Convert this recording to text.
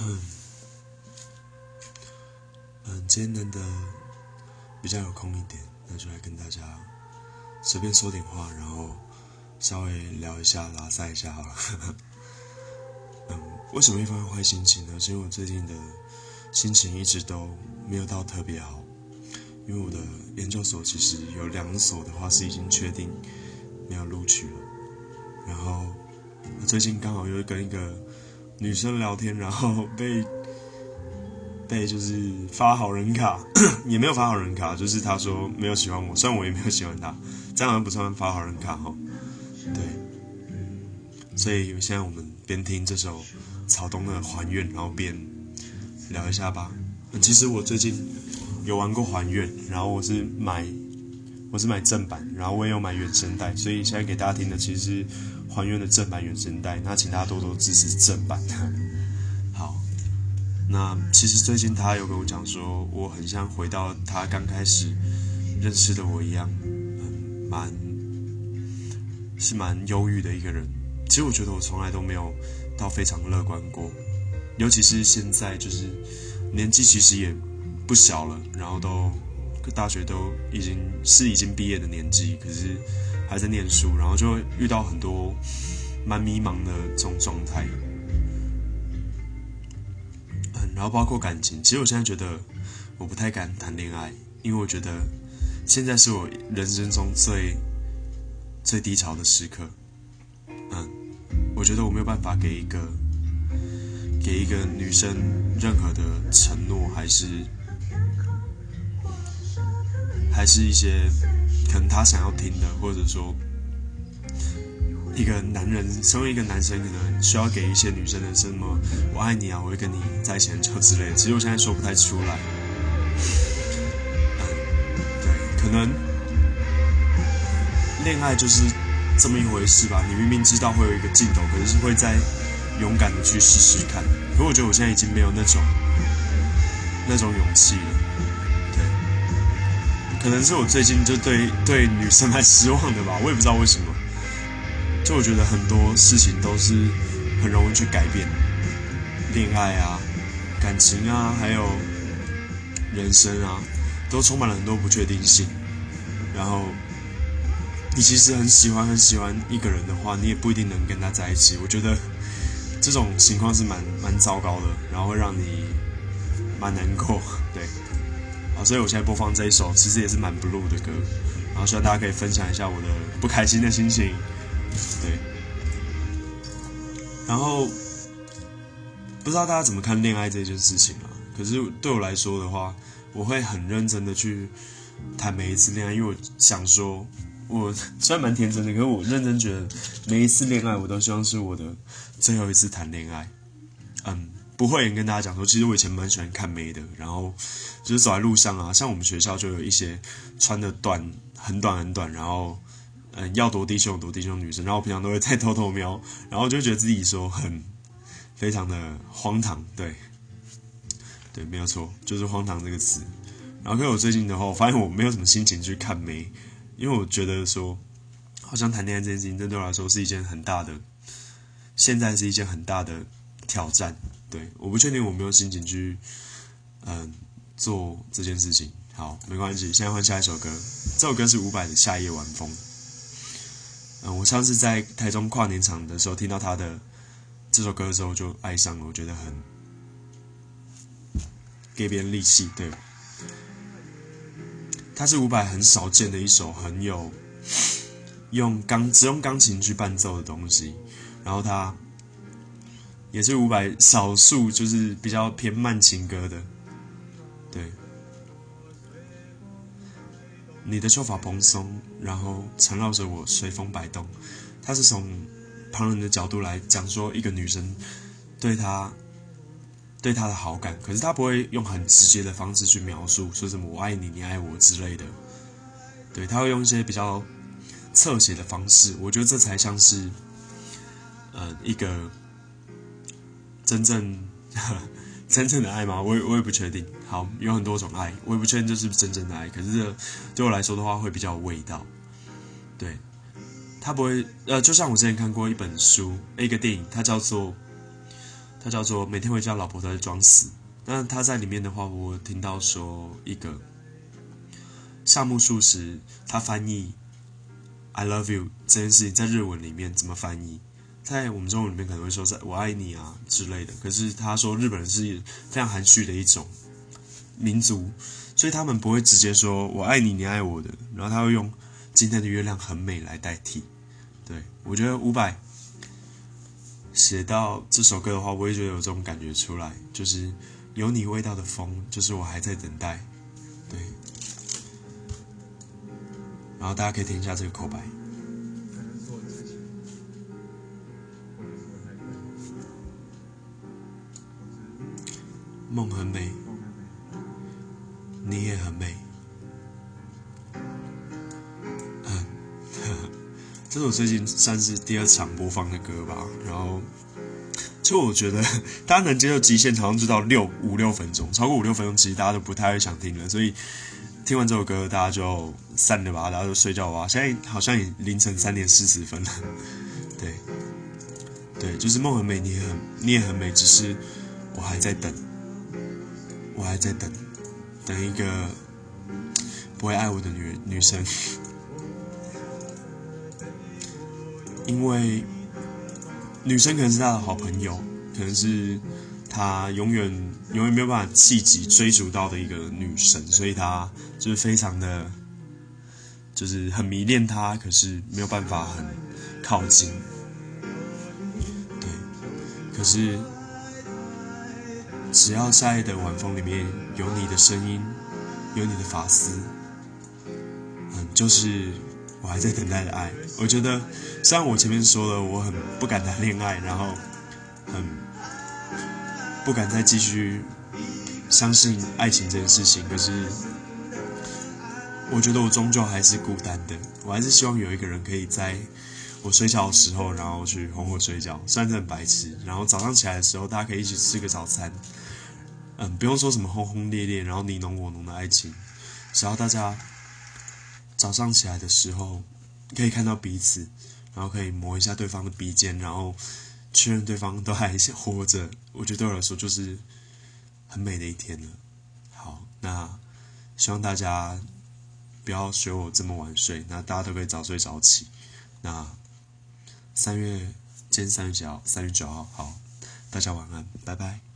嗯，嗯，今天难得比较有空一点，那就来跟大家随便说点话，然后稍微聊一下、拉塞一下好了。嗯，为什么一方面坏心情呢？是因为我最近的心情一直都没有到特别好，因为我的研究所其实有两所的话是已经确定没有录取了，然后我最近刚好又跟一个。女生聊天，然后 被被就是发好人卡，也没有发好人卡，就是他说没有喜欢我，虽然我也没有喜欢他，这样好像不算发好人卡哈。对，所以现在我们边听这首草东的《还愿》，然后边聊一下吧。其实我最近有玩过《还愿》，然后我是买我是买正版，然后我也有买原声带，所以现在给大家听的其实是。还原的正版原声带，那请大家多多支持正版。好，那其实最近他有跟我讲说，我很像回到他刚开始认识的我一样，嗯，蛮是蛮忧郁的一个人。其实我觉得我从来都没有到非常乐观过，尤其是现在就是年纪其实也不小了，然后都大学都已经是已经毕业的年纪，可是。还在念书，然后就会遇到很多蛮迷茫的这种状态，嗯，然后包括感情，其实我现在觉得我不太敢谈恋爱，因为我觉得现在是我人生中最最低潮的时刻，嗯，我觉得我没有办法给一个给一个女生任何的承诺，还是还是一些。可能他想要听的，或者说一个男人，身为一个男生，可能需要给一些女生的什么“我爱你啊，我会跟你在一起很久”之类的。其实我现在说不太出来。嗯，对，可能恋爱就是这么一回事吧。你明明知道会有一个尽头，可是会再勇敢的去试试看。可我觉得我现在已经没有那种那种勇气了。可能是我最近就对 对女生蛮失望的吧，我也不知道为什么。就我觉得很多事情都是很容易去改变，恋爱啊、感情啊，还有人生啊，都充满了很多不确定性。然后你其实很喜欢很喜欢一个人的话，你也不一定能跟他在一起。我觉得这种情况是蛮蛮糟糕的，然后会让你蛮难过，啊，所以我现在播放这一首，其实也是蛮 blue 的歌，然后希望大家可以分享一下我的不开心的心情，对。然后不知道大家怎么看恋爱这件事情啊？可是对我来说的话，我会很认真的去谈每一次恋爱，因为我想说，我虽然蛮天真的，可是我认真觉得每一次恋爱，我都希望是我的最后一次谈恋爱，嗯。不会跟大家讲说，其实我以前蛮喜欢看妹的，然后就是走在路上啊，像我们学校就有一些穿的短很短很短，然后嗯要多低胸多低胸女生，然后我平常都会在偷偷瞄，然后就觉得自己说很非常的荒唐，对对，没有错，就是荒唐这个词。然后跟我最近的话，我发现我没有什么心情去看妹，因为我觉得说，好像谈恋爱这件事情，对我来说是一件很大的，现在是一件很大的挑战。对，我不确定我没有心情去，嗯，做这件事情。好，没关系，现在换下一首歌。这首歌是伍佰的《夏夜晚风》。嗯，我上次在台中跨年场的时候听到他的这首歌的时候，就爱上了。我觉得很给别人力气。对，它是伍佰很少见的一首很有用钢只用钢琴去伴奏的东西。然后他。也是伍佰少数就是比较偏慢情歌的，对。你的秀发蓬松，然后缠绕着我，随风摆动。他是从旁人的角度来讲说一个女生对他对他的好感，可是他不会用很直接的方式去描述，说什么我爱你，你爱我之类的。对他会用一些比较侧写的方式，我觉得这才像是呃一个。真正 真正的爱吗？我我也不确定。好，有很多种爱，我也不确定这是不是真正的爱。可是对我来说的话，会比较有味道。对，他不会呃，就像我之前看过一本书，一个电影，它叫做它叫做每天回家，老婆都在装死。那他在里面的话，我听到说一个夏目漱石，他翻译 "I love you" 这件事情在日文里面怎么翻译？在我们中文里面可能会说“在我爱你啊”之类的。可是他说日本人是非常含蓄的一种民族，所以他们不会直接说“我爱你，你爱我的”，然后他会用“今天的月亮很美”来代替。对我觉得伍佰写到这首歌的话，我也觉得有这种感觉出来，就是。有你味道的风，就是我还在等待。对，然后大家可以听一下这个口白。梦很美，你也很美。嗯，这是我最近算是第二场播放的歌吧，然后。就我觉得，大家能接受极限好像就到六五六分钟，超过五六分钟，其实大家都不太会想听了。所以听完这首歌，大家就散了吧，大家就睡觉吧。现在好像也凌晨三点四十分了。对，对，就是梦很美，你也很你也很美，只是我还在等，我还在等，等一个不会爱我的女女生，因为。女生可能是他的好朋友，可能是他永远永远没有办法企及追逐到的一个女神，所以他就是非常的，就是很迷恋她，可是没有办法很靠近。对，可是只要夏夜的晚风里面有你的声音，有你的发丝，嗯，就是。我还在等待的爱，我觉得，虽然我前面说了我很不敢谈恋爱，然后很不敢再继续相信爱情这件事情，可是我觉得我终究还是孤单的。我还是希望有一个人可以在我睡觉的时候，然后去哄我睡觉，虽然很白痴。然后早上起来的时候，大家可以一起吃个早餐，嗯，不用说什么轰轰烈烈，然后你侬我侬的爱情，只要大家。早上起来的时候，可以看到彼此，然后可以摸一下对方的鼻尖，然后确认对方都还活着。我觉得对我来说就是很美的一天了。好，那希望大家不要学我这么晚睡，那大家都可以早睡早起。那三月，今天三月几号？三月九号。好，大家晚安，拜拜。